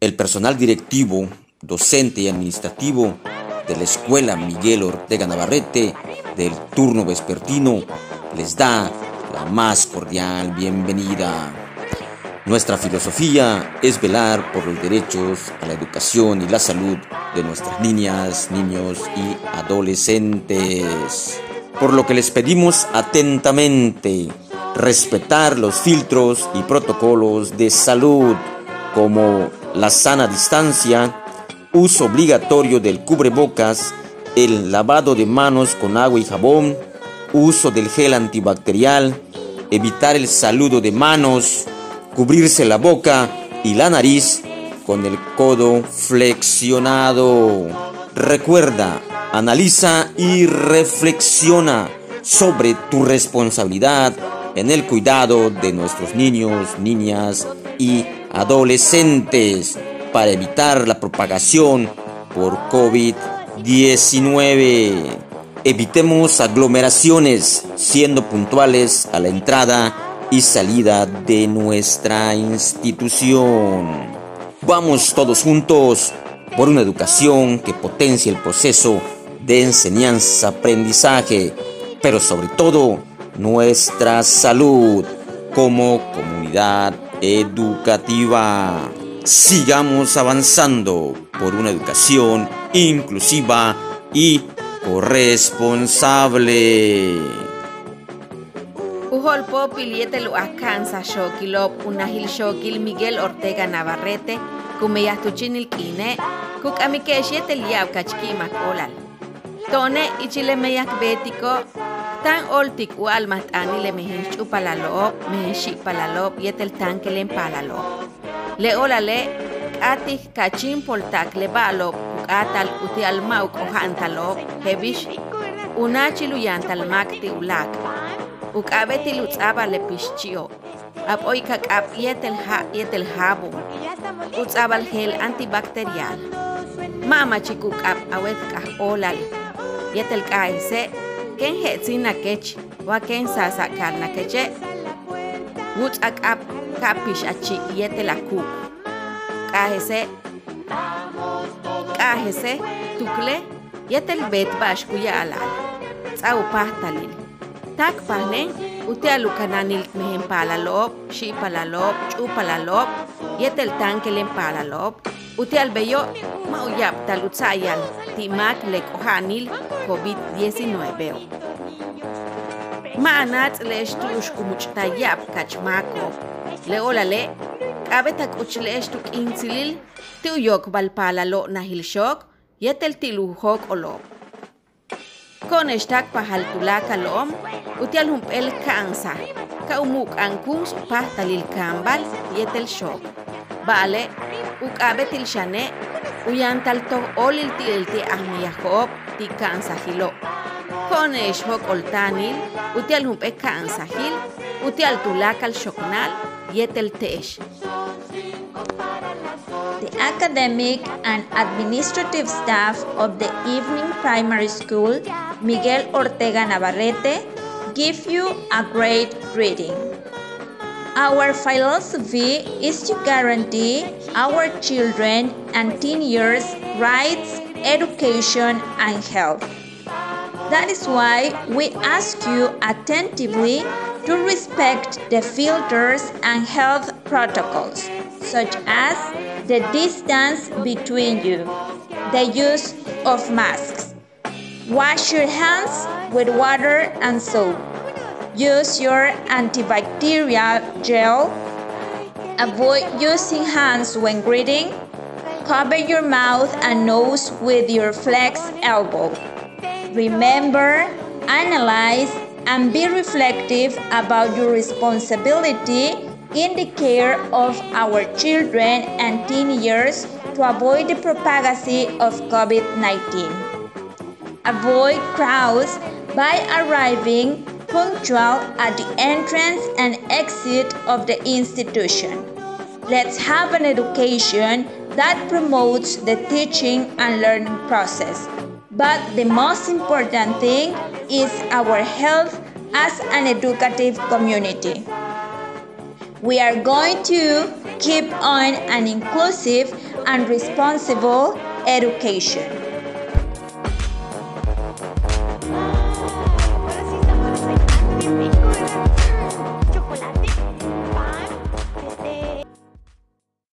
El personal directivo, docente y administrativo de la Escuela Miguel Ortega Navarrete del turno vespertino les da la más cordial bienvenida. Nuestra filosofía es velar por los derechos a la educación y la salud de nuestras niñas, niños y adolescentes. Por lo que les pedimos atentamente respetar los filtros y protocolos de salud como la sana distancia, uso obligatorio del cubrebocas, el lavado de manos con agua y jabón, uso del gel antibacterial, evitar el saludo de manos, cubrirse la boca y la nariz con el codo flexionado. Recuerda, analiza y reflexiona sobre tu responsabilidad en el cuidado de nuestros niños, niñas y adolescentes para evitar la propagación por COVID-19. Evitemos aglomeraciones siendo puntuales a la entrada y salida de nuestra institución. Vamos todos juntos por una educación que potencie el proceso de enseñanza-aprendizaje, pero sobre todo nuestra salud como comunidad educativa. Sigamos avanzando por una educación inclusiva y corresponsable. Ujol popil yetel akansa shokilop unahil shokil Miguel Ortega Navarrete kumeyahtuchinil kine kuk amikesh yetel yaw kachkima kolal. Tone ichile meyak betiko tan oltik u almat ani le mehen chupalalop mehen shipalalop yetel tanke len palalop. Le olale atih kachin poltak le balop atal uti almauk o hantalop hebish unachilu yantal makti ulak. Ukabeti lutzaba le pischio. Ap oy kakap yetel ha yetel habu. Utzabal gel antibacterial. Mama chikuk ap awet kah olal. Yetel kaise ken hetsin na kech wa ken sasa kal na keche. Wutz akap kapish achi yetel akuk. Kahese kahese tukle yetel bet bash kuya alal. Tsau pahtalil. tak pahne utia lukananil mehen palalop, shi palalop, chu palalop, yetel tankelen palalop, Utealbello, Mauyab talutsayan Timak Lekohanil, COVID-19. Maanat Lestush Kumuchtayab Kachmako, Leolale, Kabetak Uchlestuk Insilil, Tuyok Balpalalo Nahilshok, Yetel Tiluhok Olo. Koneshtak Pahaltulaka Lom, Utialhum El Kansa, Kaumuk Ankums Pahtalil Kambal, Yetel Shok. Shane, uyan talto olil til ti ahmiyahob ti kansa hilo. Con hok oltanil, utial humpe kansa hil, utial tulakal shoknal yetel tesh. The academic and administrative staff of the evening primary school, Miguel Ortega Navarrete, give you a great greeting. Our philosophy is to guarantee our children and teen years rights, education, and health. That is why we ask you attentively to respect the filters and health protocols, such as the distance between you, the use of masks. Wash your hands with water and soap. Use your antibacterial gel. Avoid using hands when greeting. Cover your mouth and nose with your flex elbow. Remember, analyze, and be reflective about your responsibility in the care of our children and teenagers to avoid the propagacy of COVID 19. Avoid crowds by arriving punctual at the entrance and exit of the institution. Let's have an education that promotes the teaching and learning process. But the most important thing is our health as an educative community. We are going to keep on an inclusive and responsible education.